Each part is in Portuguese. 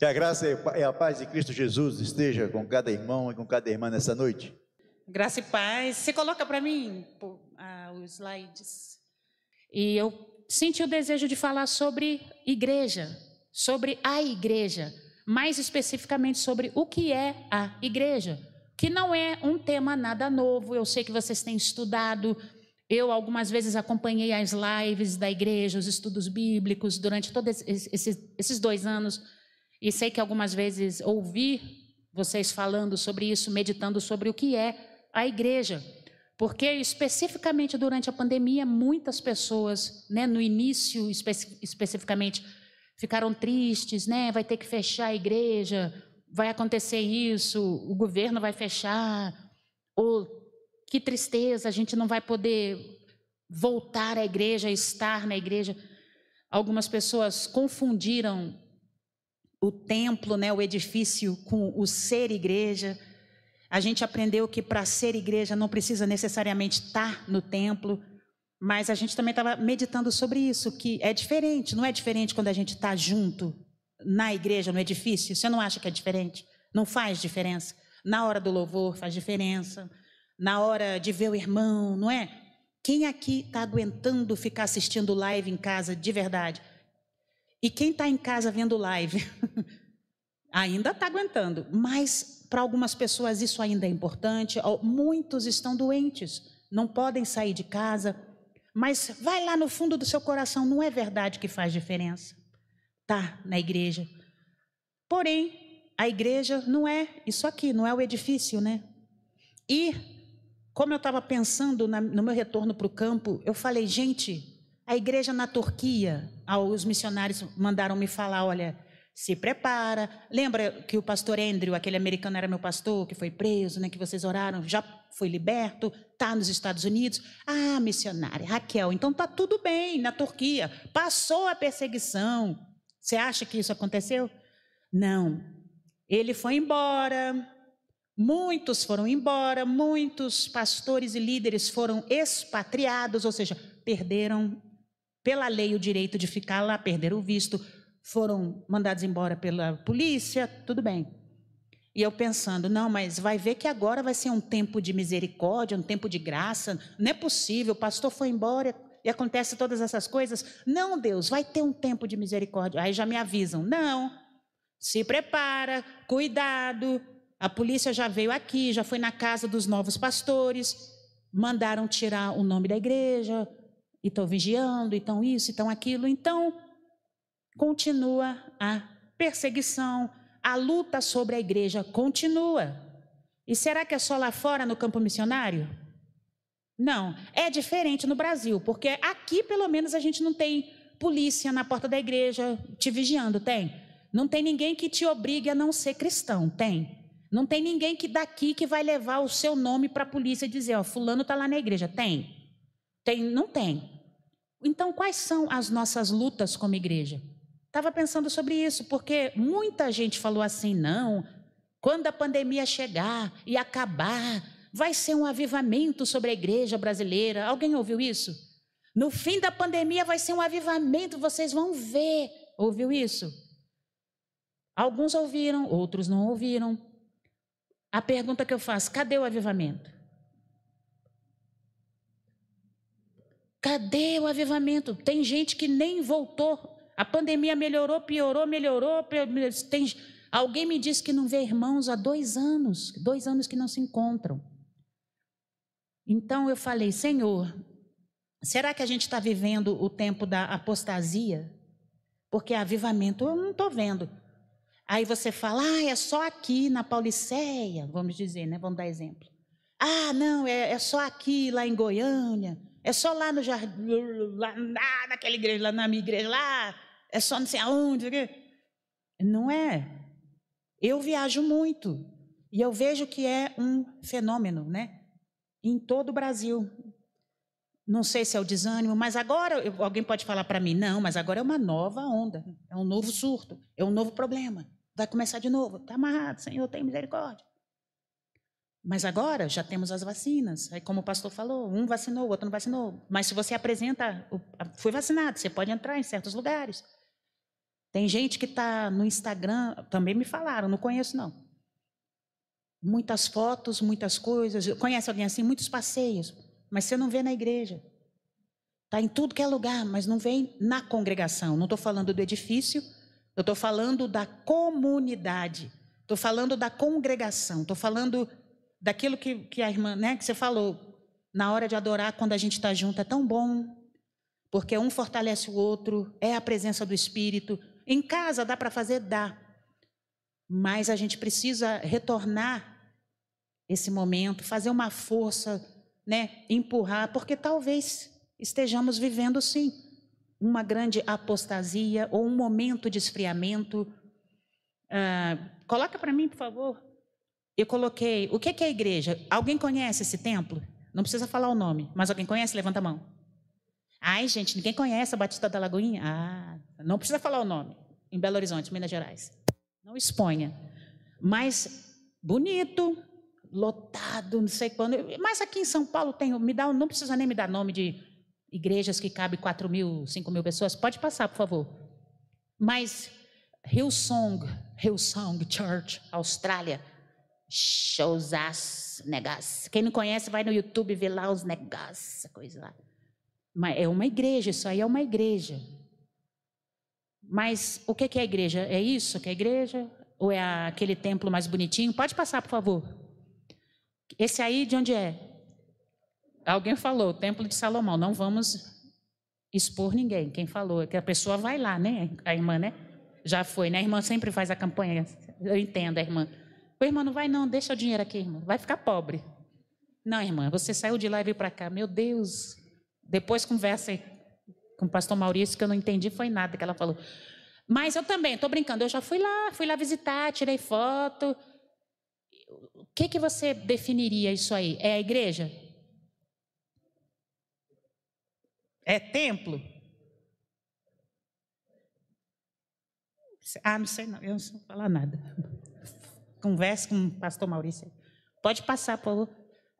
Que a graça e a paz de Cristo Jesus esteja com cada irmão e com cada irmã nessa noite. Graça e paz. Você coloca para mim ah, os slides. E eu senti o desejo de falar sobre igreja, sobre a igreja, mais especificamente sobre o que é a igreja, que não é um tema nada novo. Eu sei que vocês têm estudado. Eu algumas vezes acompanhei as lives da igreja, os estudos bíblicos durante todos esses, esses dois anos e sei que algumas vezes ouvi vocês falando sobre isso, meditando sobre o que é a igreja. Porque especificamente durante a pandemia, muitas pessoas, né, no início especi especificamente, ficaram tristes, né? Vai ter que fechar a igreja, vai acontecer isso, o governo vai fechar, ou que tristeza, a gente não vai poder voltar à igreja, estar na igreja. Algumas pessoas confundiram o templo, né, o edifício com o ser igreja. A gente aprendeu que para ser igreja não precisa necessariamente estar no templo, mas a gente também estava meditando sobre isso, que é diferente, não é diferente quando a gente está junto na igreja, no edifício? Você não acha que é diferente? Não faz diferença? Na hora do louvor faz diferença, na hora de ver o irmão, não é? Quem aqui está aguentando ficar assistindo live em casa de verdade? E quem está em casa vendo live ainda está aguentando, mas para algumas pessoas isso ainda é importante. Muitos estão doentes, não podem sair de casa, mas vai lá no fundo do seu coração, não é verdade que faz diferença? Tá na igreja. Porém, a igreja não é isso aqui, não é o edifício, né? E como eu estava pensando na, no meu retorno para o campo, eu falei, gente, a igreja na Turquia, os missionários mandaram me falar: olha, se prepara. Lembra que o pastor Andrew, aquele americano, era meu pastor, que foi preso, né, que vocês oraram, já foi liberto, está nos Estados Unidos. Ah, missionária, Raquel, então está tudo bem na Turquia, passou a perseguição. Você acha que isso aconteceu? Não. Ele foi embora, muitos foram embora, muitos pastores e líderes foram expatriados, ou seja, perderam pela lei o direito de ficar lá, perderam o visto, foram mandados embora pela polícia, tudo bem. E eu pensando, não, mas vai ver que agora vai ser um tempo de misericórdia, um tempo de graça. Não é possível, o pastor foi embora e acontece todas essas coisas. Não, Deus, vai ter um tempo de misericórdia. Aí já me avisam, não, se prepara, cuidado. A polícia já veio aqui, já foi na casa dos novos pastores, mandaram tirar o nome da igreja, e estão vigiando, e estão isso, e estão aquilo. Então, continua a perseguição, a luta sobre a igreja continua. E será que é só lá fora no campo missionário? Não, é diferente no Brasil, porque aqui pelo menos a gente não tem polícia na porta da igreja te vigiando, tem? Não tem ninguém que te obrigue a não ser cristão, tem? Não tem ninguém que daqui que vai levar o seu nome para a polícia e dizer, ó, fulano está lá na igreja, tem? Tem, não tem. Então, quais são as nossas lutas como igreja? Estava pensando sobre isso, porque muita gente falou assim: não, quando a pandemia chegar e acabar, vai ser um avivamento sobre a igreja brasileira. Alguém ouviu isso? No fim da pandemia vai ser um avivamento, vocês vão ver. Ouviu isso? Alguns ouviram, outros não ouviram. A pergunta que eu faço: cadê o avivamento? Cadê o avivamento? Tem gente que nem voltou. A pandemia melhorou, piorou, melhorou. Tem... Alguém me disse que não vê irmãos há dois anos, dois anos que não se encontram. Então eu falei, Senhor, será que a gente está vivendo o tempo da apostasia? Porque avivamento eu não estou vendo. Aí você fala, ah, é só aqui na Pauliceia, vamos dizer, né? Vamos dar exemplo. Ah, não, é, é só aqui, lá em Goiânia. É só lá no jardim, lá, naquela igreja, lá na minha igreja, lá. É só não sei aonde. Não é. Eu viajo muito. E eu vejo que é um fenômeno, né? Em todo o Brasil. Não sei se é o desânimo, mas agora alguém pode falar para mim, não, mas agora é uma nova onda, é um novo surto, é um novo problema. Vai começar de novo. Está amarrado, Senhor, tem misericórdia. Mas agora já temos as vacinas. Aí, como o pastor falou, um vacinou, o outro não vacinou. Mas se você apresenta, foi vacinado, você pode entrar em certos lugares. Tem gente que está no Instagram, também me falaram, não conheço não. Muitas fotos, muitas coisas. Conhece alguém assim? Muitos passeios. Mas você não vê na igreja. Está em tudo que é lugar, mas não vem na congregação. Não estou falando do edifício, eu estou falando da comunidade. Estou falando da congregação. Estou falando daquilo que, que a irmã, né, que você falou. Na hora de adorar, quando a gente está junto, é tão bom. Porque um fortalece o outro, é a presença do Espírito. Em casa dá para fazer? Dá. Mas a gente precisa retornar esse momento, fazer uma força, né, empurrar, porque talvez estejamos vivendo sim uma grande apostasia ou um momento de esfriamento. Ah, coloca para mim, por favor. Eu coloquei. O que é a igreja? Alguém conhece esse templo? Não precisa falar o nome, mas alguém conhece? Levanta a mão. Ai, gente, ninguém conhece a Batista da Lagoinha? Ah, não precisa falar o nome. Em Belo Horizonte, Minas Gerais. Não exponha. Mas bonito, lotado, não sei quando. Mas aqui em São Paulo tem, me dá, não precisa nem me dar nome de igrejas que cabe 4 mil, 5 mil pessoas. Pode passar, por favor. Mas Hillsong, Hillsong Church, Austrália, showsas, negas. Quem não conhece, vai no YouTube ver lá os negas, coisa lá. Mas é uma igreja, isso aí é uma igreja. Mas o que é a igreja? É isso que é a igreja? Ou é aquele templo mais bonitinho? Pode passar, por favor. Esse aí de onde é? Alguém falou, o templo de Salomão. Não vamos expor ninguém. Quem falou? Que a pessoa vai lá, né? A irmã, né? Já foi, né? A irmã sempre faz a campanha. Eu entendo, a irmã. O irmão não vai, não, deixa o dinheiro aqui, irmã. Vai ficar pobre. Não, irmã, você saiu de lá e veio para cá. Meu Deus. Depois conversa com o pastor Maurício, que eu não entendi, foi nada que ela falou. Mas eu também, estou brincando, eu já fui lá, fui lá visitar, tirei foto. O que, que você definiria isso aí? É a igreja? É templo? Ah, não sei não, eu não sei falar nada. Converse com o pastor Maurício. Pode passar, favor.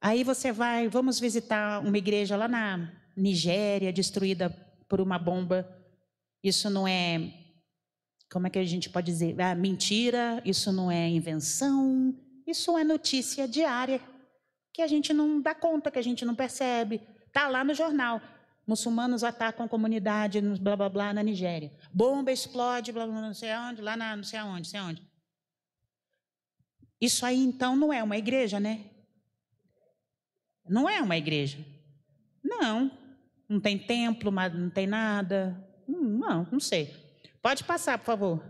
Aí você vai, vamos visitar uma igreja lá na Nigéria, destruída por uma bomba. Isso não é, como é que a gente pode dizer? Ah, mentira, isso não é invenção, isso é notícia diária, que a gente não dá conta, que a gente não percebe. Está lá no jornal. Muçulmanos atacam comunidade, blá blá blá, na Nigéria. Bomba explode, blá blá, não sei aonde, lá na, não sei aonde, não sei aonde. Isso aí então não é uma igreja, né? Não é uma igreja. Não. Não tem templo, não tem nada. Hum, não, não sei. Pode passar, por favor.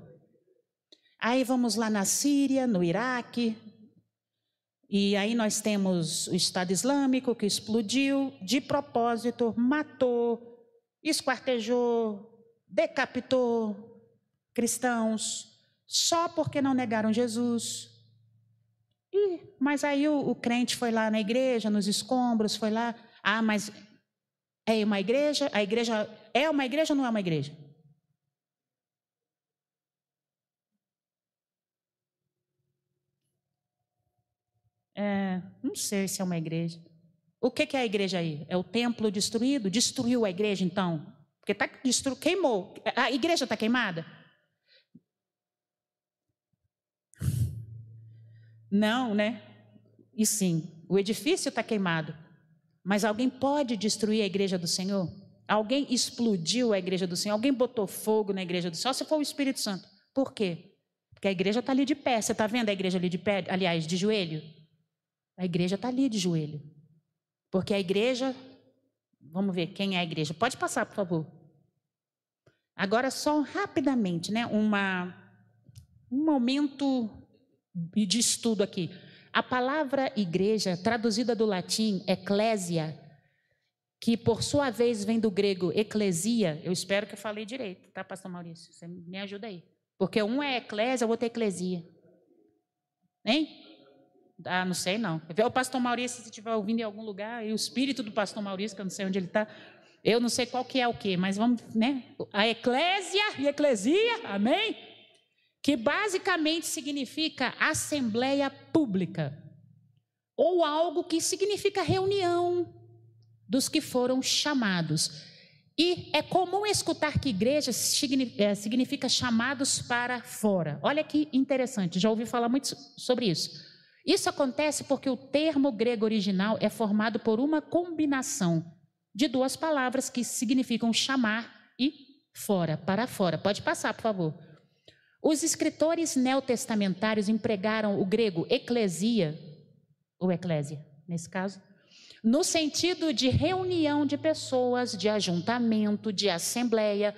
Aí vamos lá na Síria, no Iraque. E aí nós temos o Estado Islâmico que explodiu de propósito, matou, esquartejou, decapitou cristãos, só porque não negaram Jesus. E, mas aí o, o crente foi lá na igreja, nos escombros, foi lá. Ah, mas é uma igreja? A igreja é uma igreja ou não é uma igreja? É, não sei se é uma igreja. O que, que é a igreja aí? É o templo destruído? Destruiu a igreja então? Porque tá destru... queimou. A igreja está queimada? Não, né? E sim, o edifício está queimado. Mas alguém pode destruir a igreja do Senhor? Alguém explodiu a igreja do Senhor? Alguém botou fogo na igreja do Senhor? Só se for o Espírito Santo. Por quê? Porque a igreja está ali de pé. Você está vendo a igreja ali de pé? Aliás, de joelho? A igreja está ali de joelho. Porque a igreja. Vamos ver quem é a igreja. Pode passar, por favor. Agora, só rapidamente, né? Uma, um momento de estudo aqui. A palavra igreja, traduzida do latim eclésia, que por sua vez vem do grego eclesia, eu espero que eu falei direito, tá, pastor Maurício? Você me ajuda aí. Porque um é eclésia, o outro é eclesia. Hein? Ah, não sei não. O pastor Maurício, se estiver ouvindo em algum lugar, e o espírito do pastor Maurício, que eu não sei onde ele está, eu não sei qual que é o quê, mas vamos, né? A eclésia e eclesia, amém? Que basicamente significa assembleia pública, ou algo que significa reunião dos que foram chamados. E é comum escutar que igreja é, significa chamados para fora. Olha que interessante, já ouvi falar muito sobre isso. Isso acontece porque o termo grego original é formado por uma combinação de duas palavras que significam chamar e fora, para fora. Pode passar, por favor. Os escritores neotestamentários empregaram o grego eclesia, ou eclésia, nesse caso, no sentido de reunião de pessoas, de ajuntamento, de assembleia.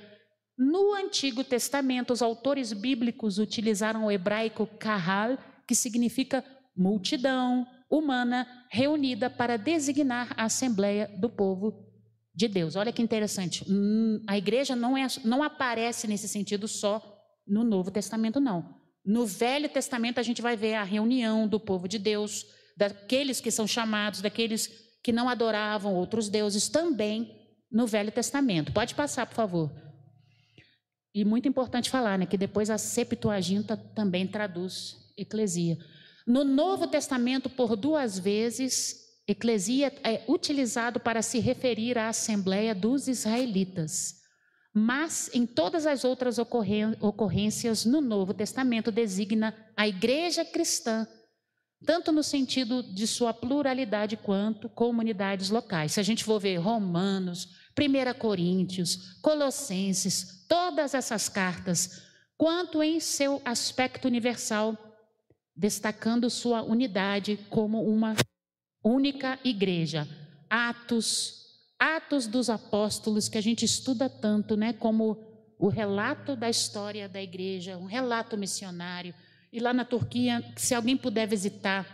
No Antigo Testamento, os autores bíblicos utilizaram o hebraico kahal, que significa multidão humana reunida para designar a assembleia do povo de Deus. Olha que interessante. Hum, a igreja não, é, não aparece nesse sentido só no Novo Testamento, não. No Velho Testamento, a gente vai ver a reunião do povo de Deus, daqueles que são chamados, daqueles que não adoravam outros deuses também no Velho Testamento. Pode passar, por favor. E muito importante falar, né, que depois a Septuaginta também traduz eclesia. No Novo Testamento, por duas vezes, eclesia é utilizado para se referir à Assembleia dos Israelitas. Mas em todas as outras ocorrências no Novo Testamento designa a igreja cristã tanto no sentido de sua pluralidade quanto comunidades locais. Se a gente for ver Romanos, 1 Coríntios, Colossenses, todas essas cartas, quanto em seu aspecto universal, destacando sua unidade como uma única igreja. Atos, Atos dos Apóstolos, que a gente estuda tanto, né, como o relato da história da igreja, um relato missionário, e lá na Turquia, se alguém puder visitar,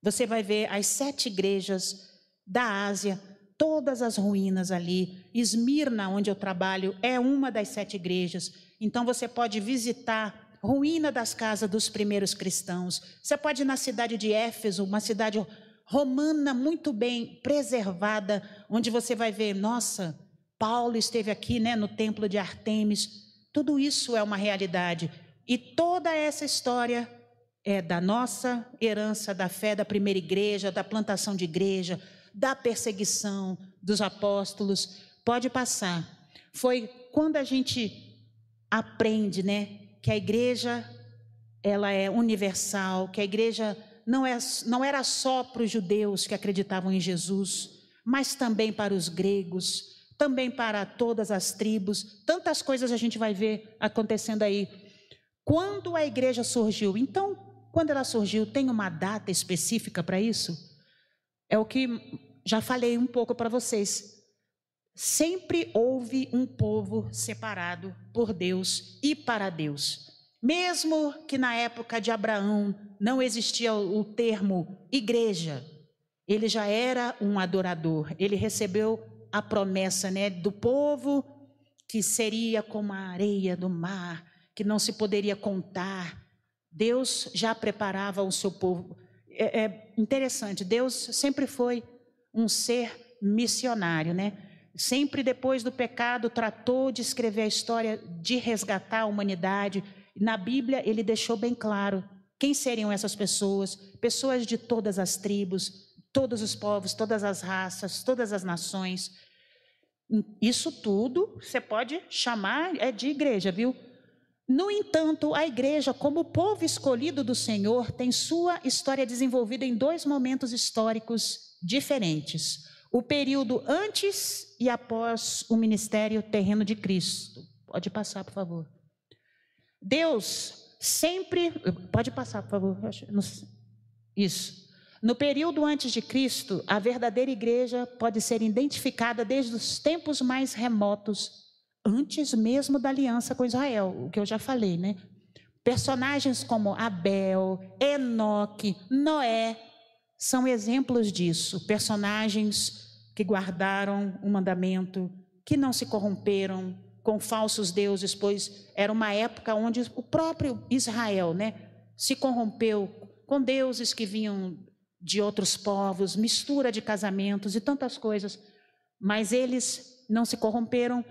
você vai ver as sete igrejas da Ásia, todas as ruínas ali. Esmirna, onde eu trabalho, é uma das sete igrejas. Então você pode visitar ruína das casas dos primeiros cristãos. Você pode ir na cidade de Éfeso, uma cidade romana muito bem preservada, onde você vai ver, nossa, Paulo esteve aqui, né, no templo de Artemis. Tudo isso é uma realidade. E toda essa história é da nossa herança da fé da primeira igreja, da plantação de igreja, da perseguição dos apóstolos. Pode passar. Foi quando a gente aprende, né, que a igreja ela é universal, que a igreja não, é, não era só para os judeus que acreditavam em Jesus, mas também para os gregos, também para todas as tribos. Tantas coisas a gente vai ver acontecendo aí quando a igreja surgiu? Então, quando ela surgiu, tem uma data específica para isso? É o que já falei um pouco para vocês. Sempre houve um povo separado por Deus e para Deus. Mesmo que na época de Abraão não existia o termo igreja, ele já era um adorador. Ele recebeu a promessa, né, do povo que seria como a areia do mar, que não se poderia contar. Deus já preparava o seu povo. É, é interessante, Deus sempre foi um ser missionário, né? Sempre depois do pecado tratou de escrever a história de resgatar a humanidade. Na Bíblia ele deixou bem claro quem seriam essas pessoas, pessoas de todas as tribos, todos os povos, todas as raças, todas as nações. Isso tudo você pode chamar é de igreja, viu? No entanto, a igreja, como povo escolhido do Senhor, tem sua história desenvolvida em dois momentos históricos diferentes: o período antes e após o ministério terreno de Cristo. Pode passar, por favor. Deus sempre. Pode passar, por favor. Isso. No período antes de Cristo, a verdadeira igreja pode ser identificada desde os tempos mais remotos antes mesmo da aliança com Israel, o que eu já falei, né? Personagens como Abel, Enoque, Noé são exemplos disso. Personagens que guardaram o mandamento, que não se corromperam com falsos deuses, pois era uma época onde o próprio Israel, né, se corrompeu com deuses que vinham de outros povos, mistura de casamentos e tantas coisas, mas eles não se corromperam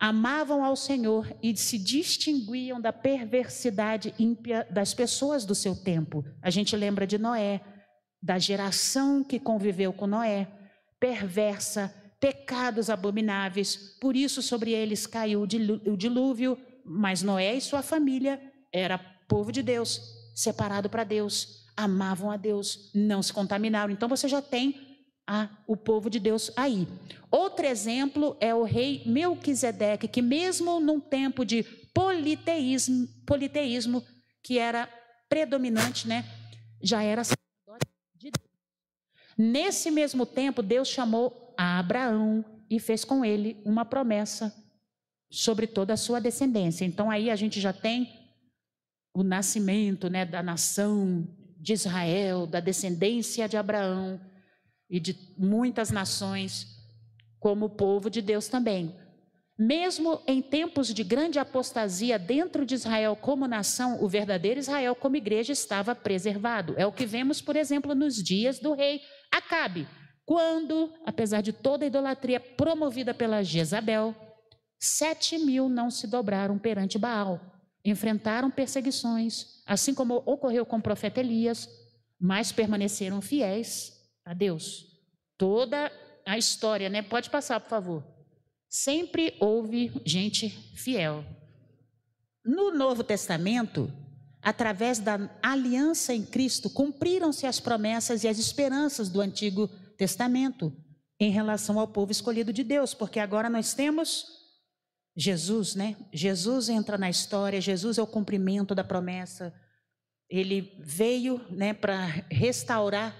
amavam ao Senhor e se distinguiam da perversidade ímpia das pessoas do seu tempo. A gente lembra de Noé, da geração que conviveu com Noé, perversa, pecados abomináveis, por isso sobre eles caiu o dilúvio, mas Noé e sua família era povo de Deus, separado para Deus, amavam a Deus, não se contaminaram. Então você já tem a, o povo de Deus aí. Outro exemplo é o rei Melquisedeque, que mesmo num tempo de politeísmo, politeísmo que era predominante, né, já era de Deus. Nesse mesmo tempo, Deus chamou a Abraão e fez com ele uma promessa sobre toda a sua descendência. Então aí a gente já tem o nascimento, né, da nação de Israel, da descendência de Abraão, e de muitas nações, como o povo de Deus também. Mesmo em tempos de grande apostasia dentro de Israel como nação, o verdadeiro Israel como igreja estava preservado. É o que vemos, por exemplo, nos dias do rei Acabe, quando, apesar de toda a idolatria promovida pela Jezabel, sete mil não se dobraram perante Baal, enfrentaram perseguições, assim como ocorreu com o profeta Elias, mas permaneceram fiéis a Deus. Toda a história, né? Pode passar, por favor. Sempre houve gente fiel. No Novo Testamento, através da aliança em Cristo, cumpriram-se as promessas e as esperanças do Antigo Testamento em relação ao povo escolhido de Deus, porque agora nós temos Jesus, né? Jesus entra na história, Jesus é o cumprimento da promessa. Ele veio, né, para restaurar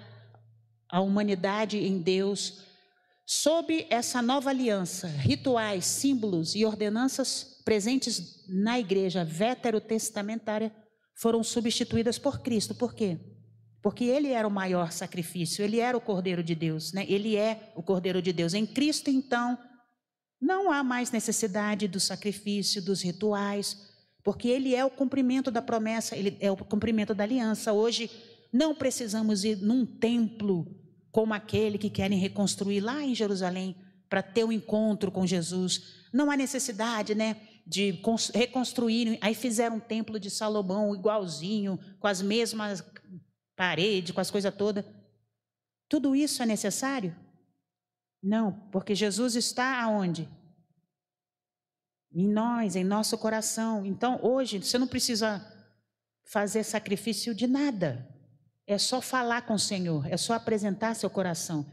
a humanidade em Deus, sob essa nova aliança, rituais, símbolos e ordenanças presentes na igreja veterotestamentária foram substituídas por Cristo. Por quê? Porque ele era o maior sacrifício, ele era o Cordeiro de Deus, né? ele é o Cordeiro de Deus. Em Cristo, então, não há mais necessidade do sacrifício, dos rituais, porque ele é o cumprimento da promessa, ele é o cumprimento da aliança. Hoje, não precisamos ir num templo como aquele que querem reconstruir lá em Jerusalém para ter um encontro com Jesus. Não há necessidade, né, de reconstruir. Aí fizeram um templo de Salomão igualzinho, com as mesmas paredes, com as coisas todas. Tudo isso é necessário? Não, porque Jesus está aonde? Em nós, em nosso coração. Então, hoje, você não precisa fazer sacrifício de nada. É só falar com o Senhor, é só apresentar seu coração.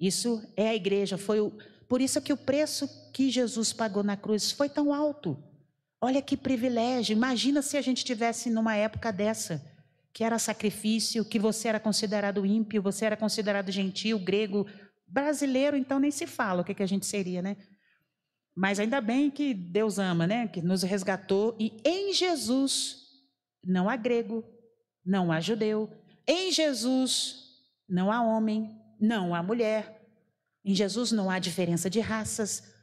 Isso é a igreja, foi o, por isso que o preço que Jesus pagou na cruz foi tão alto. Olha que privilégio. Imagina se a gente tivesse numa época dessa, que era sacrifício, que você era considerado ímpio, você era considerado gentil, grego, brasileiro, então nem se fala o que, que a gente seria, né? Mas ainda bem que Deus ama, né? Que nos resgatou e em Jesus não há grego, não há judeu, em Jesus não há homem, não há mulher. Em Jesus não há diferença de raças.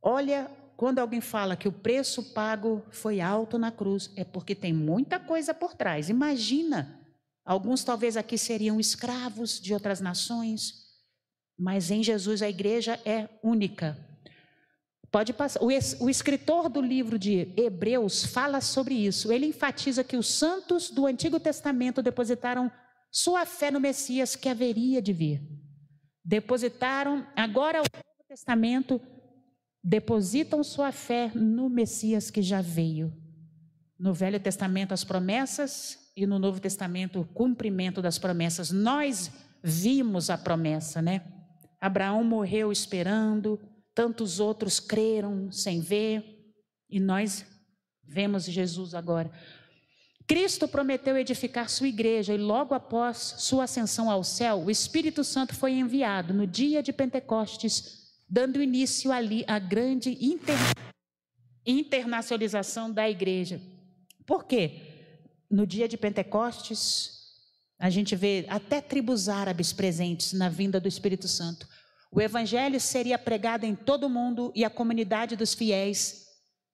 Olha, quando alguém fala que o preço pago foi alto na cruz, é porque tem muita coisa por trás. Imagina, alguns talvez aqui seriam escravos de outras nações, mas em Jesus a igreja é única. Pode passar. O, o escritor do livro de Hebreus fala sobre isso. Ele enfatiza que os santos do Antigo Testamento depositaram sua fé no Messias que haveria de vir. Depositaram, agora o Novo Testamento, depositam sua fé no Messias que já veio. No Velho Testamento, as promessas, e no Novo Testamento, o cumprimento das promessas. Nós vimos a promessa, né? Abraão morreu esperando, tantos outros creram sem ver, e nós vemos Jesus agora. Cristo prometeu edificar sua igreja e logo após sua ascensão ao céu, o Espírito Santo foi enviado no dia de Pentecostes, dando início ali à grande inter... internacionalização da igreja. Por quê? No dia de Pentecostes, a gente vê até tribos árabes presentes na vinda do Espírito Santo. O evangelho seria pregado em todo o mundo e a comunidade dos fiéis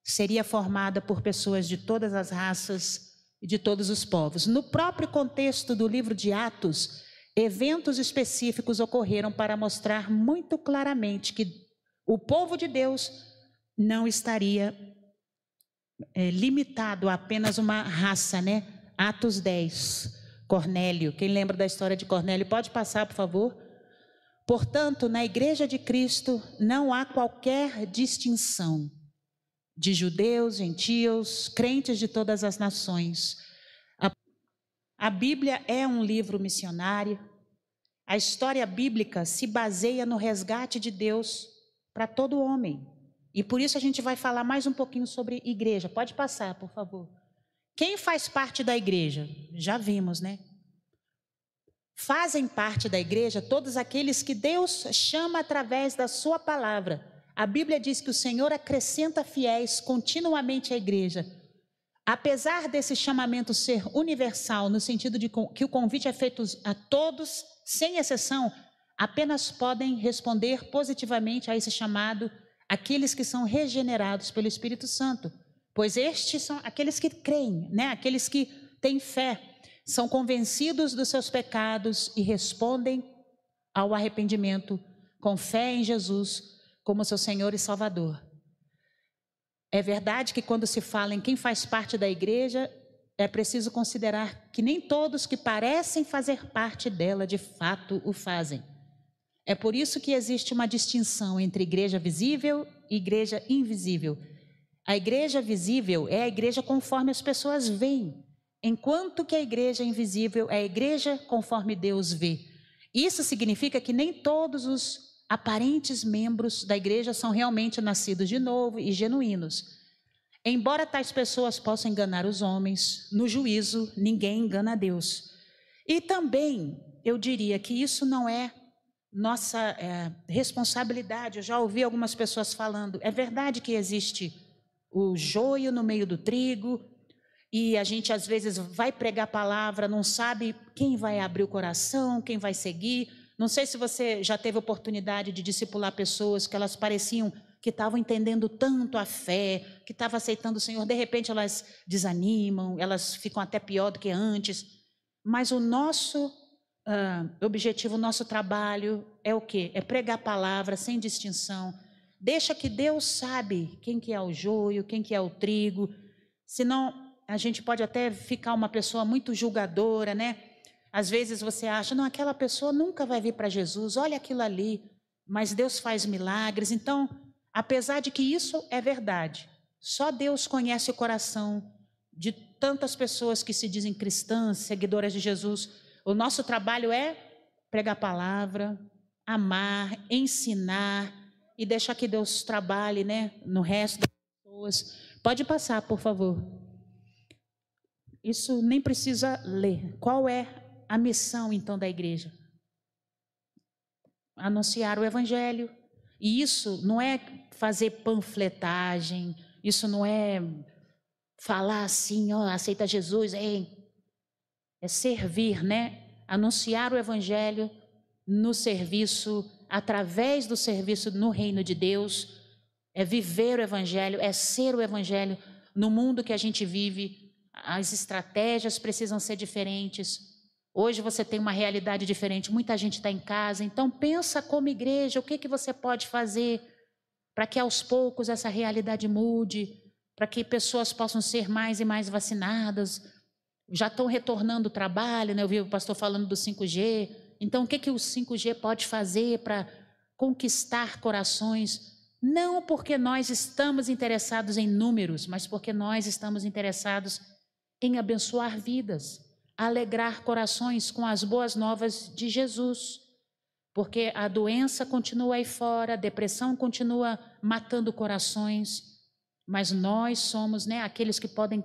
seria formada por pessoas de todas as raças, e de todos os povos. No próprio contexto do livro de Atos, eventos específicos ocorreram para mostrar muito claramente que o povo de Deus não estaria é, limitado a apenas uma raça, né? Atos 10, Cornélio. Quem lembra da história de Cornélio, pode passar, por favor? Portanto, na Igreja de Cristo não há qualquer distinção de judeus, gentios, crentes de todas as nações. A, Bíblia é um livro missionário. A história bíblica se baseia no resgate de Deus para todo homem. E por isso a gente vai falar mais um pouquinho sobre igreja. Pode passar, por favor. Quem faz parte da igreja? Já vimos, né? Fazem parte da igreja todos aqueles que Deus chama através da Sua palavra. A Bíblia diz que o Senhor acrescenta fiéis continuamente à igreja. Apesar desse chamamento ser universal, no sentido de que o convite é feito a todos, sem exceção, apenas podem responder positivamente a esse chamado aqueles que são regenerados pelo Espírito Santo, pois estes são aqueles que creem, né? Aqueles que têm fé são convencidos dos seus pecados e respondem ao arrependimento com fé em Jesus como seu Senhor e Salvador. É verdade que quando se fala em quem faz parte da igreja, é preciso considerar que nem todos que parecem fazer parte dela de fato o fazem. É por isso que existe uma distinção entre igreja visível e igreja invisível. A igreja visível é a igreja conforme as pessoas veem, enquanto que a igreja invisível é a igreja conforme Deus vê. Isso significa que nem todos os aparentes membros da igreja são realmente nascidos de novo e genuínos. Embora tais pessoas possam enganar os homens, no juízo ninguém engana a Deus. E também eu diria que isso não é nossa é, responsabilidade. Eu já ouvi algumas pessoas falando, é verdade que existe o joio no meio do trigo, e a gente às vezes vai pregar a palavra, não sabe quem vai abrir o coração, quem vai seguir. Não sei se você já teve oportunidade de discipular pessoas que elas pareciam que estavam entendendo tanto a fé, que estavam aceitando o Senhor, de repente elas desanimam, elas ficam até pior do que antes. Mas o nosso uh, objetivo, o nosso trabalho é o quê? É pregar a palavra sem distinção. Deixa que Deus sabe quem que é o joio, quem que é o trigo. Senão a gente pode até ficar uma pessoa muito julgadora, né? Às vezes você acha, não, aquela pessoa nunca vai vir para Jesus, olha aquilo ali, mas Deus faz milagres. Então, apesar de que isso é verdade, só Deus conhece o coração de tantas pessoas que se dizem cristãs, seguidoras de Jesus. O nosso trabalho é pregar a palavra, amar, ensinar e deixar que Deus trabalhe, né, no resto das pessoas. Pode passar, por favor. Isso nem precisa ler. Qual é a missão então da igreja? Anunciar o evangelho. E isso não é fazer panfletagem, isso não é falar assim, ó, aceita Jesus, é, é servir, né? Anunciar o evangelho no serviço, através do serviço no reino de Deus, é viver o evangelho, é ser o evangelho no mundo que a gente vive as estratégias precisam ser diferentes. Hoje você tem uma realidade diferente, muita gente está em casa, então pensa como igreja, o que, que você pode fazer para que aos poucos essa realidade mude, para que pessoas possam ser mais e mais vacinadas. Já estão retornando o trabalho, né? eu vi o pastor falando do 5G. Então, o que, que o 5G pode fazer para conquistar corações? Não porque nós estamos interessados em números, mas porque nós estamos interessados em abençoar vidas, alegrar corações com as boas novas de Jesus. Porque a doença continua aí fora, a depressão continua matando corações, mas nós somos né, aqueles que podem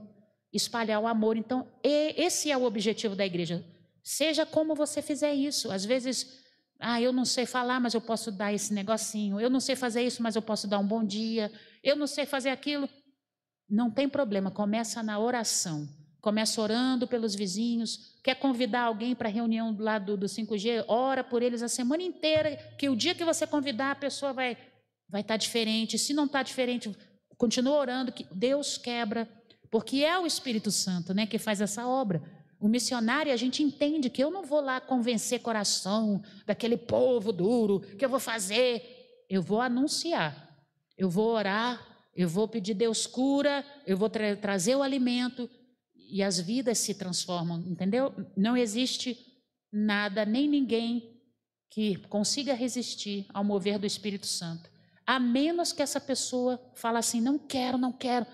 espalhar o amor. Então, esse é o objetivo da igreja. Seja como você fizer isso. Às vezes, ah, eu não sei falar, mas eu posso dar esse negocinho. Eu não sei fazer isso, mas eu posso dar um bom dia. Eu não sei fazer aquilo. Não tem problema, começa na oração. Começa orando pelos vizinhos. Quer convidar alguém para a reunião lá do, do 5G? Ora por eles a semana inteira, que o dia que você convidar, a pessoa vai vai estar tá diferente. Se não está diferente, continua orando, que Deus quebra, porque é o Espírito Santo né, que faz essa obra. O missionário, a gente entende que eu não vou lá convencer coração daquele povo duro, que eu vou fazer. Eu vou anunciar, eu vou orar, eu vou pedir Deus cura, eu vou tra trazer o alimento, e as vidas se transformam, entendeu? Não existe nada, nem ninguém que consiga resistir ao mover do Espírito Santo, a menos que essa pessoa fale assim: não quero, não quero.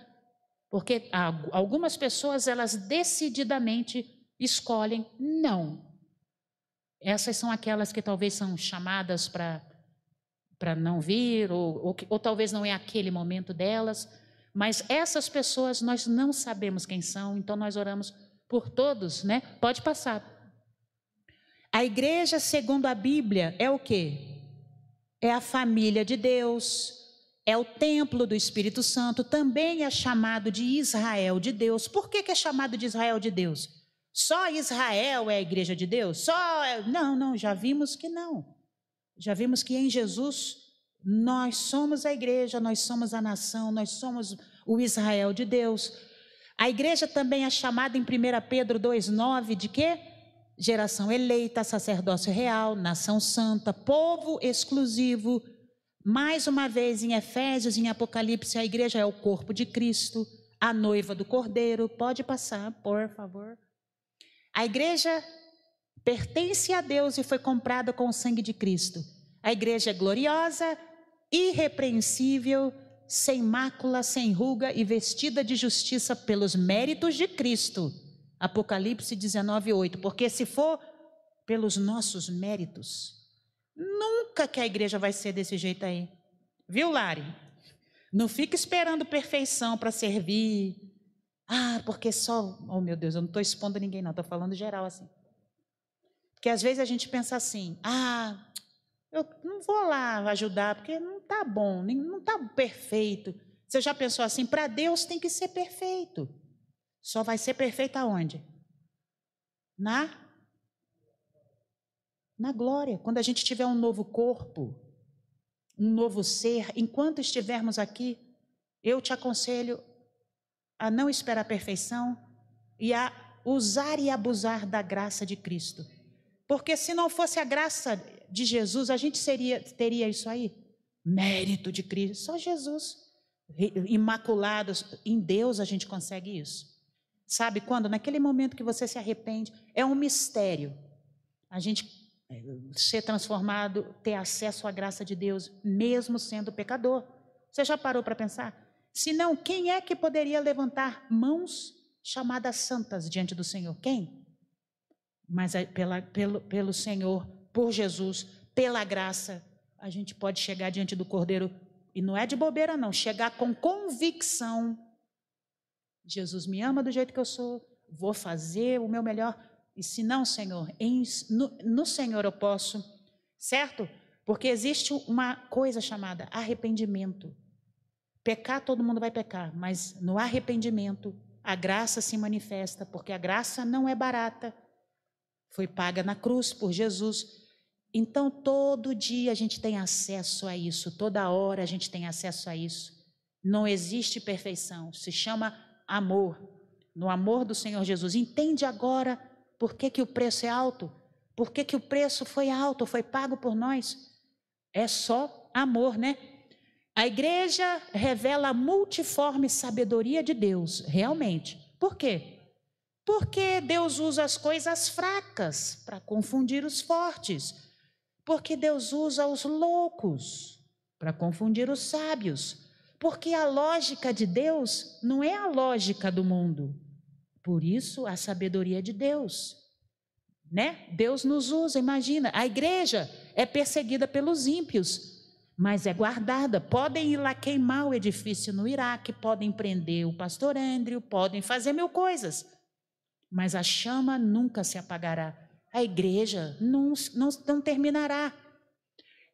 Porque algumas pessoas, elas decididamente escolhem não. Essas são aquelas que talvez são chamadas para não vir, ou, ou, ou talvez não é aquele momento delas. Mas essas pessoas nós não sabemos quem são, então nós oramos por todos, né? Pode passar. A igreja, segundo a Bíblia, é o quê? É a família de Deus, é o templo do Espírito Santo, também é chamado de Israel de Deus. Por que, que é chamado de Israel de Deus? Só Israel é a igreja de Deus? Só. É, não, não, já vimos que não. Já vimos que em Jesus nós somos a igreja, nós somos a nação, nós somos o Israel de Deus. A igreja também é chamada em 1 Pedro 2,9 de quê? geração eleita, sacerdócio real, nação santa, povo exclusivo. Mais uma vez, em Efésios, em Apocalipse, a igreja é o corpo de Cristo, a noiva do Cordeiro. Pode passar, por favor. A igreja pertence a Deus e foi comprada com o sangue de Cristo. A igreja é gloriosa, irrepreensível, sem mácula, sem ruga e vestida de justiça pelos méritos de Cristo Apocalipse 19, 8. Porque se for pelos nossos méritos, nunca que a igreja vai ser desse jeito aí. Viu, Lari? Não fica esperando perfeição para servir. Ah, porque só. Oh, meu Deus, eu não estou expondo ninguém, não, estou falando geral assim. Porque às vezes a gente pensa assim: ah, eu não vou lá ajudar, porque não está bom, não está perfeito. Você já pensou assim? Para Deus tem que ser perfeito. Só vai ser perfeita aonde? Na na glória. Quando a gente tiver um novo corpo, um novo ser, enquanto estivermos aqui, eu te aconselho a não esperar a perfeição e a usar e abusar da graça de Cristo. Porque se não fosse a graça de Jesus, a gente seria teria isso aí? Mérito de Cristo. Só Jesus. Imaculados em Deus a gente consegue isso. Sabe quando? Naquele momento que você se arrepende, é um mistério. A gente é, ser transformado, ter acesso à graça de Deus, mesmo sendo pecador. Você já parou para pensar? Se não, quem é que poderia levantar mãos chamadas santas diante do Senhor? Quem? Mas pela, pelo, pelo Senhor, por Jesus, pela graça, a gente pode chegar diante do Cordeiro, e não é de bobeira, não, chegar com convicção Jesus me ama do jeito que eu sou, vou fazer o meu melhor. E se não, Senhor, em, no, no Senhor eu posso, certo? Porque existe uma coisa chamada arrependimento. Pecar, todo mundo vai pecar, mas no arrependimento, a graça se manifesta, porque a graça não é barata, foi paga na cruz por Jesus. Então, todo dia a gente tem acesso a isso, toda hora a gente tem acesso a isso. Não existe perfeição, se chama amor, no amor do Senhor Jesus. Entende agora por que, que o preço é alto? Por que, que o preço foi alto, foi pago por nós? É só amor, né? A igreja revela a multiforme sabedoria de Deus, realmente. Por quê? Porque Deus usa as coisas fracas para confundir os fortes. Porque Deus usa os loucos para confundir os sábios. Porque a lógica de Deus não é a lógica do mundo. Por isso, a sabedoria de Deus. Né? Deus nos usa, imagina. A igreja é perseguida pelos ímpios, mas é guardada. Podem ir lá queimar o edifício no Iraque, podem prender o pastor Andrew, podem fazer mil coisas, mas a chama nunca se apagará. A igreja não, não, não terminará.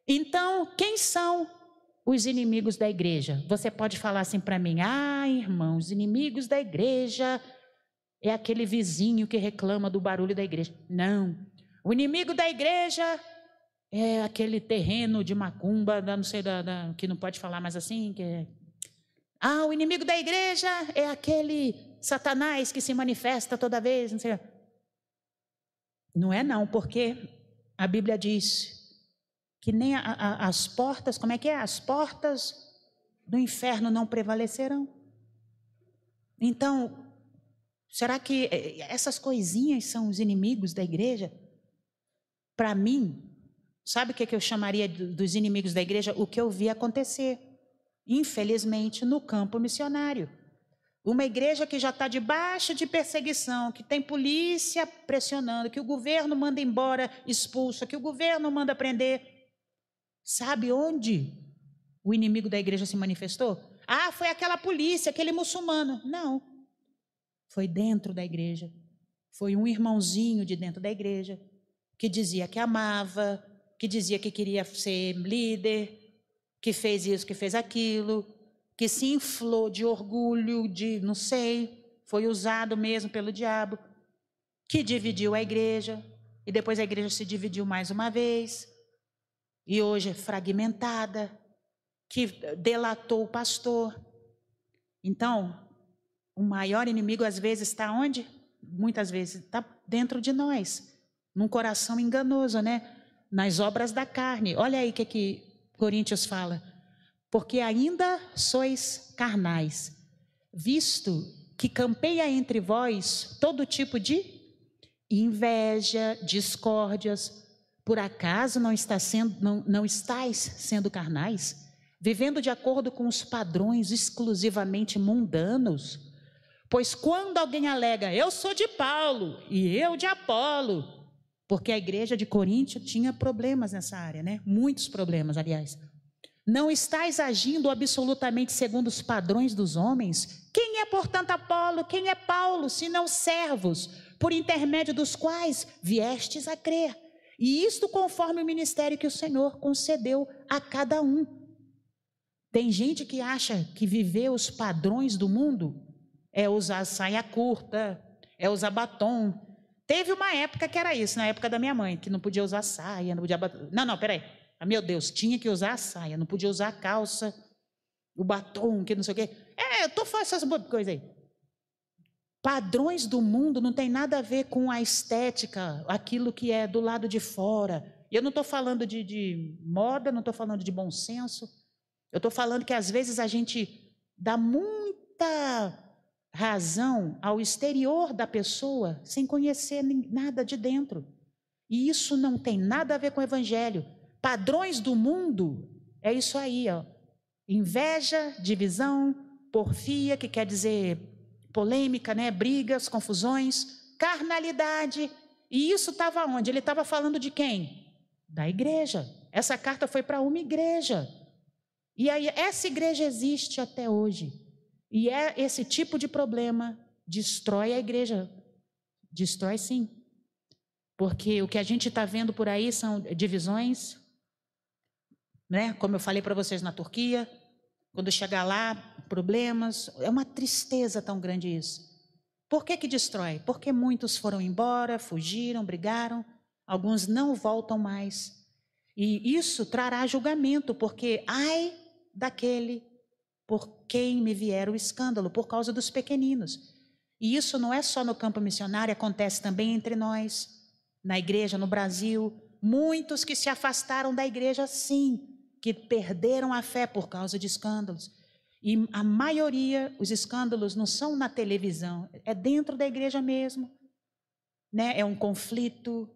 Então, quem são os inimigos da igreja. Você pode falar assim para mim: ah, irmão, os inimigos da igreja é aquele vizinho que reclama do barulho da igreja. Não. O inimigo da igreja é aquele terreno de macumba, não sei, da, da, que não pode falar mais assim. Que é... Ah, o inimigo da igreja é aquele Satanás que se manifesta toda vez. Não, sei. Não é, não, porque a Bíblia diz que nem a, a, as portas, como é que é? As portas do inferno não prevalecerão. Então, será que eh, essas coisinhas são os inimigos da igreja? Para mim, Sabe o que eu chamaria dos inimigos da igreja? O que eu vi acontecer, infelizmente, no campo missionário. Uma igreja que já está debaixo de perseguição, que tem polícia pressionando, que o governo manda embora, expulsa, que o governo manda prender. Sabe onde o inimigo da igreja se manifestou? Ah, foi aquela polícia, aquele muçulmano. Não. Foi dentro da igreja. Foi um irmãozinho de dentro da igreja que dizia que amava, que dizia que queria ser líder, que fez isso, que fez aquilo, que se inflou de orgulho, de não sei, foi usado mesmo pelo diabo, que dividiu a igreja, e depois a igreja se dividiu mais uma vez, e hoje é fragmentada, que delatou o pastor. Então, o maior inimigo às vezes está onde? Muitas vezes está dentro de nós, num coração enganoso, né? nas obras da carne. Olha aí o que, que Coríntios fala. Porque ainda sois carnais, visto que campeia entre vós todo tipo de inveja, discórdias. Por acaso não, está sendo, não, não estáis sendo carnais? Vivendo de acordo com os padrões exclusivamente mundanos? Pois quando alguém alega, eu sou de Paulo e eu de Apolo, porque a igreja de Coríntio tinha problemas nessa área, né? Muitos problemas, aliás. Não estáis agindo absolutamente segundo os padrões dos homens? Quem é, portanto, Apolo? Quem é Paulo, senão servos, por intermédio dos quais viestes a crer? E isto conforme o ministério que o Senhor concedeu a cada um. Tem gente que acha que viver os padrões do mundo é usar saia curta, é usar batom, Teve uma época que era isso, na época da minha mãe, que não podia usar saia, não podia. Não, não, peraí. Ah, meu Deus, tinha que usar a saia, não podia usar a calça, o batom, que não sei o quê. É, eu tô fazendo essas coisas aí. Padrões do mundo não tem nada a ver com a estética, aquilo que é do lado de fora. E eu não estou falando de, de moda, não estou falando de bom senso. Eu estou falando que às vezes a gente dá muita razão ao exterior da pessoa sem conhecer nada de dentro. E isso não tem nada a ver com o evangelho. Padrões do mundo é isso aí, ó. Inveja, divisão, porfia, que quer dizer polêmica, né? Brigas, confusões, carnalidade. E isso estava onde? Ele estava falando de quem? Da igreja. Essa carta foi para uma igreja. E aí essa igreja existe até hoje. E é esse tipo de problema destrói a igreja. Destrói sim. Porque o que a gente está vendo por aí são divisões, né? Como eu falei para vocês na Turquia, quando chegar lá, problemas, é uma tristeza tão grande isso. Por que que destrói? Porque muitos foram embora, fugiram, brigaram, alguns não voltam mais. E isso trará julgamento, porque ai daquele por quem me vier o escândalo, por causa dos pequeninos. E isso não é só no campo missionário, acontece também entre nós, na igreja, no Brasil. Muitos que se afastaram da igreja, sim, que perderam a fé por causa de escândalos. E a maioria, os escândalos não são na televisão, é dentro da igreja mesmo. Né? É um conflito,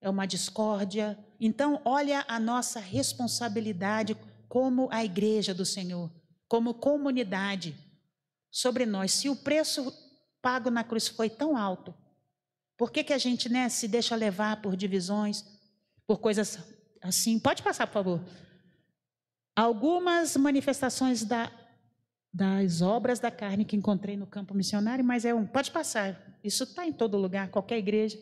é uma discórdia. Então, olha a nossa responsabilidade como a igreja do Senhor como comunidade sobre nós. Se o preço pago na cruz foi tão alto, por que, que a gente né, se deixa levar por divisões, por coisas assim? Pode passar, por favor. Algumas manifestações da, das obras da carne que encontrei no campo missionário, mas é um. Pode passar. Isso está em todo lugar, qualquer igreja.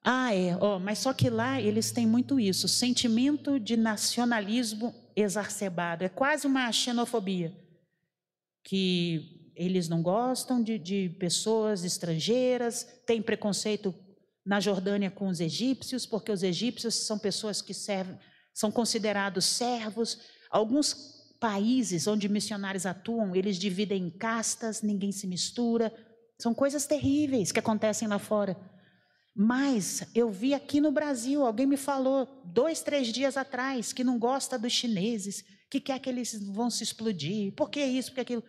Ah, é. Oh, mas só que lá eles têm muito isso, sentimento de nacionalismo exacerbado. É quase uma xenofobia, que eles não gostam de, de pessoas estrangeiras, tem preconceito na Jordânia com os egípcios, porque os egípcios são pessoas que servem, são considerados servos. Alguns países onde missionários atuam, eles dividem em castas, ninguém se mistura. São coisas terríveis que acontecem lá fora. Mas eu vi aqui no Brasil, alguém me falou dois, três dias atrás que não gosta dos chineses, que quer que eles vão se explodir. Por que isso? Porque aquilo.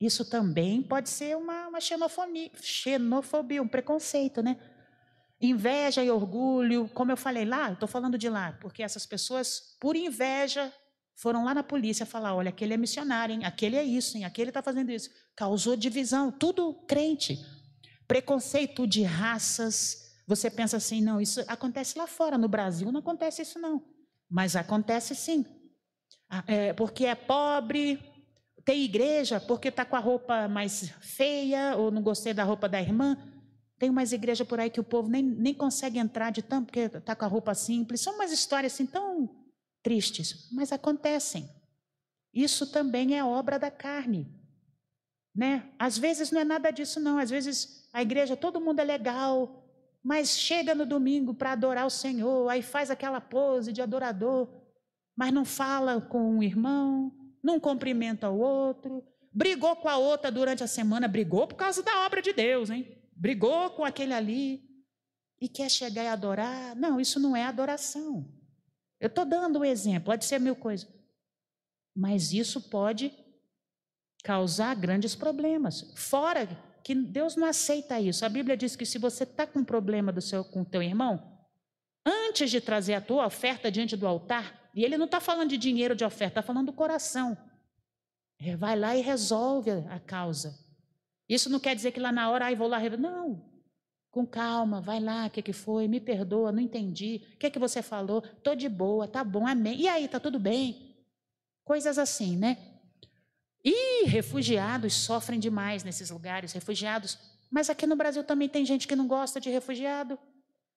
Isso também pode ser uma, uma xenofobia, xenofobia, um preconceito, né? Inveja e orgulho, como eu falei lá, estou falando de lá, porque essas pessoas, por inveja, foram lá na polícia falar: olha, aquele é missionário, hein? aquele é isso, hein? aquele está fazendo isso. Causou divisão, tudo crente. Preconceito de raças. Você pensa assim: não, isso acontece lá fora, no Brasil não acontece isso, não. Mas acontece sim. Ah, é, porque é pobre, tem igreja porque está com a roupa mais feia, ou não gostei da roupa da irmã. Tem umas igrejas por aí que o povo nem, nem consegue entrar de tanto porque está com a roupa simples. São umas histórias assim tão tristes, mas acontecem. Isso também é obra da carne. Né? Às vezes não é nada disso, não. Às vezes a igreja, todo mundo é legal, mas chega no domingo para adorar o Senhor, aí faz aquela pose de adorador, mas não fala com o irmão, não cumprimenta o outro, brigou com a outra durante a semana, brigou por causa da obra de Deus, hein? Brigou com aquele ali e quer chegar e adorar. Não, isso não é adoração. Eu estou dando um exemplo, pode ser mil coisas. Mas isso pode causar grandes problemas. Fora que Deus não aceita isso. A Bíblia diz que se você está com um problema do seu, com o teu irmão, antes de trazer a tua oferta diante do altar, e ele não está falando de dinheiro de oferta, está falando do coração. É, vai lá e resolve a causa. Isso não quer dizer que lá na hora, ai, vou lá. Não. Com calma, vai lá, o que, que foi? Me perdoa, não entendi. O que, que você falou? Estou de boa, tá bom, amém. E aí, tá tudo bem? Coisas assim, né? E refugiados sofrem demais nesses lugares, refugiados. Mas aqui no Brasil também tem gente que não gosta de refugiado.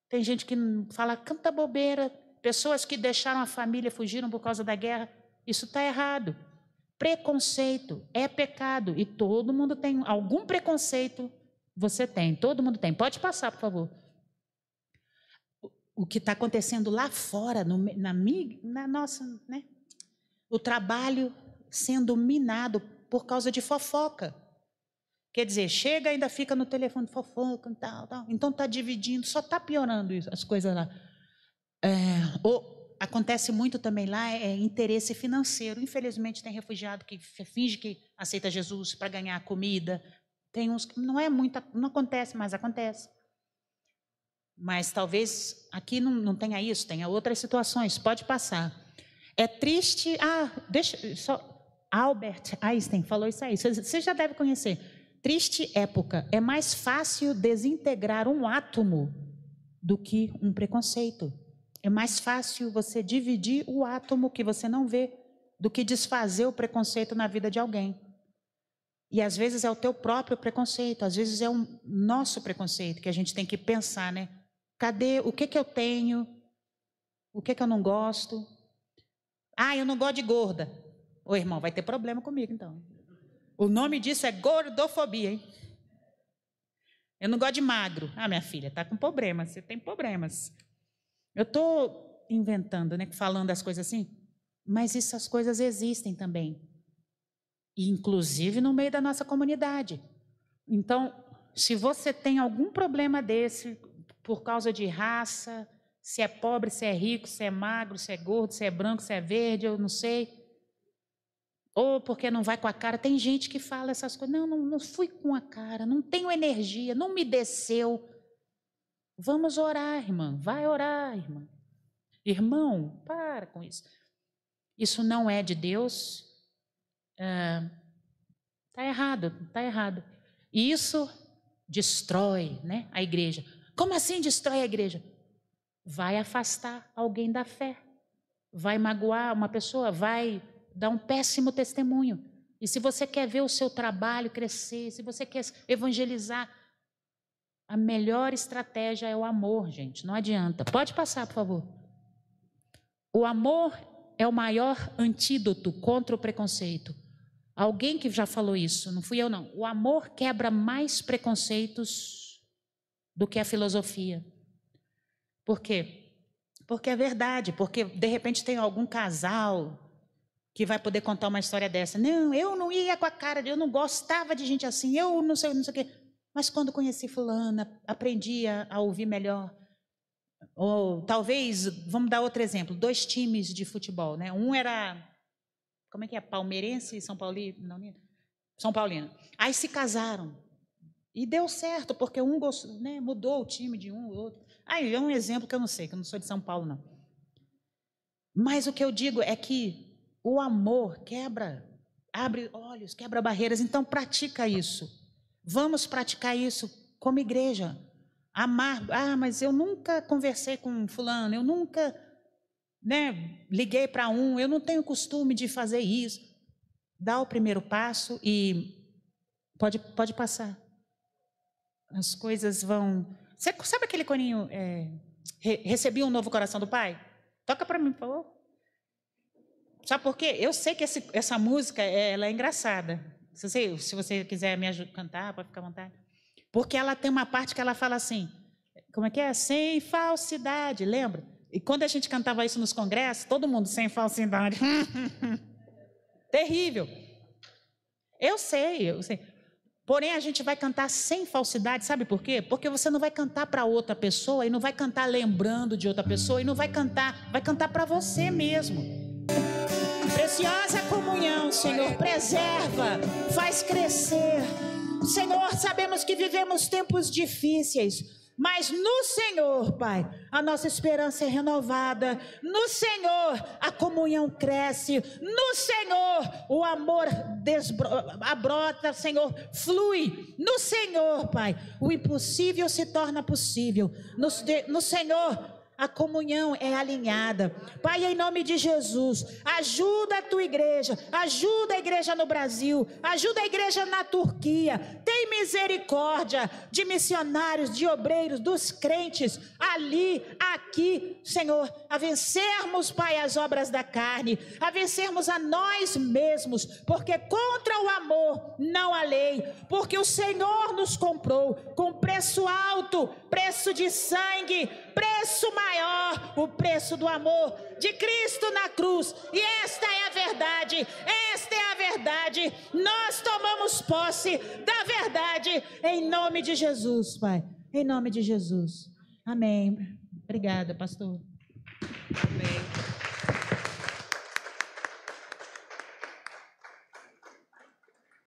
Tem gente que fala, canta bobeira. Pessoas que deixaram a família, fugiram por causa da guerra. Isso está errado. Preconceito é pecado e todo mundo tem algum preconceito. Você tem, todo mundo tem. Pode passar, por favor. O que está acontecendo lá fora, no, na, na nossa, né? O trabalho sendo minado por causa de fofoca. Quer dizer, chega ainda fica no telefone fofoca e tal, tal. Então está dividindo, só está piorando as coisas lá. É, ou, acontece muito também lá é interesse financeiro. Infelizmente tem refugiado que finge que aceita Jesus para ganhar comida. Tem uns que não é muito, não acontece, mas acontece. Mas talvez aqui não, não tenha isso, tenha outras situações. Pode passar. É triste. Ah, deixa só. Albert Einstein falou isso aí. Você já deve conhecer. Triste época. É mais fácil desintegrar um átomo do que um preconceito. É mais fácil você dividir o átomo que você não vê do que desfazer o preconceito na vida de alguém. E às vezes é o teu próprio preconceito, às vezes é o nosso preconceito que a gente tem que pensar, né? Cadê o que que eu tenho? O que que eu não gosto? Ah, eu não gosto de gorda. Ô irmão, vai ter problema comigo então. O nome disso é gordofobia, hein? Eu não gosto de magro. Ah, minha filha, tá com problemas, você tem problemas. Eu estou inventando, né, falando as coisas assim, mas essas coisas existem também, inclusive no meio da nossa comunidade. Então, se você tem algum problema desse por causa de raça, se é pobre, se é rico, se é magro, se é gordo, se é branco, se é verde, eu não sei. Ou porque não vai com a cara. Tem gente que fala essas coisas. Não, não, não fui com a cara, não tenho energia, não me desceu. Vamos orar, irmã. Vai orar, irmã. Irmão, para com isso. Isso não é de Deus. Está é, errado, está errado. E isso destrói né, a igreja. Como assim destrói a igreja? Vai afastar alguém da fé. Vai magoar uma pessoa, vai dar um péssimo testemunho. E se você quer ver o seu trabalho crescer, se você quer evangelizar, a melhor estratégia é o amor, gente. Não adianta. Pode passar, por favor. O amor é o maior antídoto contra o preconceito. Alguém que já falou isso, não fui eu não. O amor quebra mais preconceitos do que a filosofia. Por quê? Porque é verdade, porque de repente tem algum casal que vai poder contar uma história dessa. Não, eu não ia com a cara, eu não gostava de gente assim, eu não sei, não sei o quê. Mas quando conheci fulana, aprendi a, ouvir melhor. Ou talvez, vamos dar outro exemplo, dois times de futebol, né? Um era, como é que é, palmeirense e São Paulino? Não, São Paulino. Aí se casaram. E deu certo, porque um gostou, né, mudou o time de um, outro. Aí é um exemplo que eu não sei, que eu não sou de São Paulo, não. Mas o que eu digo é que o amor quebra, abre olhos, quebra barreiras. Então pratica isso. Vamos praticar isso como igreja. Amar. Ah, mas eu nunca conversei com fulano, eu nunca né, liguei para um, eu não tenho costume de fazer isso. Dá o primeiro passo e pode, pode passar. As coisas vão. Você sabe aquele coninho? É, re, recebi um novo coração do Pai? Toca para mim, por favor. Sabe por quê? Eu sei que esse, essa música ela é engraçada. Se você, se você quiser me ajudar a cantar, pode ficar à vontade. Porque ela tem uma parte que ela fala assim, como é que é? Sem falsidade, lembra? E quando a gente cantava isso nos congressos, todo mundo sem falsidade. Terrível. Eu sei, eu sei. Porém, a gente vai cantar sem falsidade, sabe por quê? Porque você não vai cantar para outra pessoa e não vai cantar lembrando de outra pessoa e não vai cantar, vai cantar para você mesmo. Preciosa comunhão, Senhor, preserva, faz crescer. Senhor, sabemos que vivemos tempos difíceis, mas no Senhor, Pai, a nossa esperança é renovada. No Senhor, a comunhão cresce. No Senhor, o amor abrota, Senhor, flui. No Senhor, Pai, o impossível se torna possível. No, no Senhor, a comunhão é alinhada. Pai, em nome de Jesus, ajuda a tua igreja, ajuda a igreja no Brasil, ajuda a igreja na Turquia. Tem misericórdia de missionários, de obreiros, dos crentes, ali, aqui, Senhor, a vencermos, Pai, as obras da carne, a vencermos a nós mesmos, porque contra o amor não há lei, porque o Senhor nos comprou com preço alto, preço de sangue, preço maior, o preço do amor de Cristo na cruz. E esta é a verdade, esta é a verdade. Nós tomamos posse da verdade em nome de Jesus, Pai. Em nome de Jesus. Amém. Obrigada, pastor. Amém.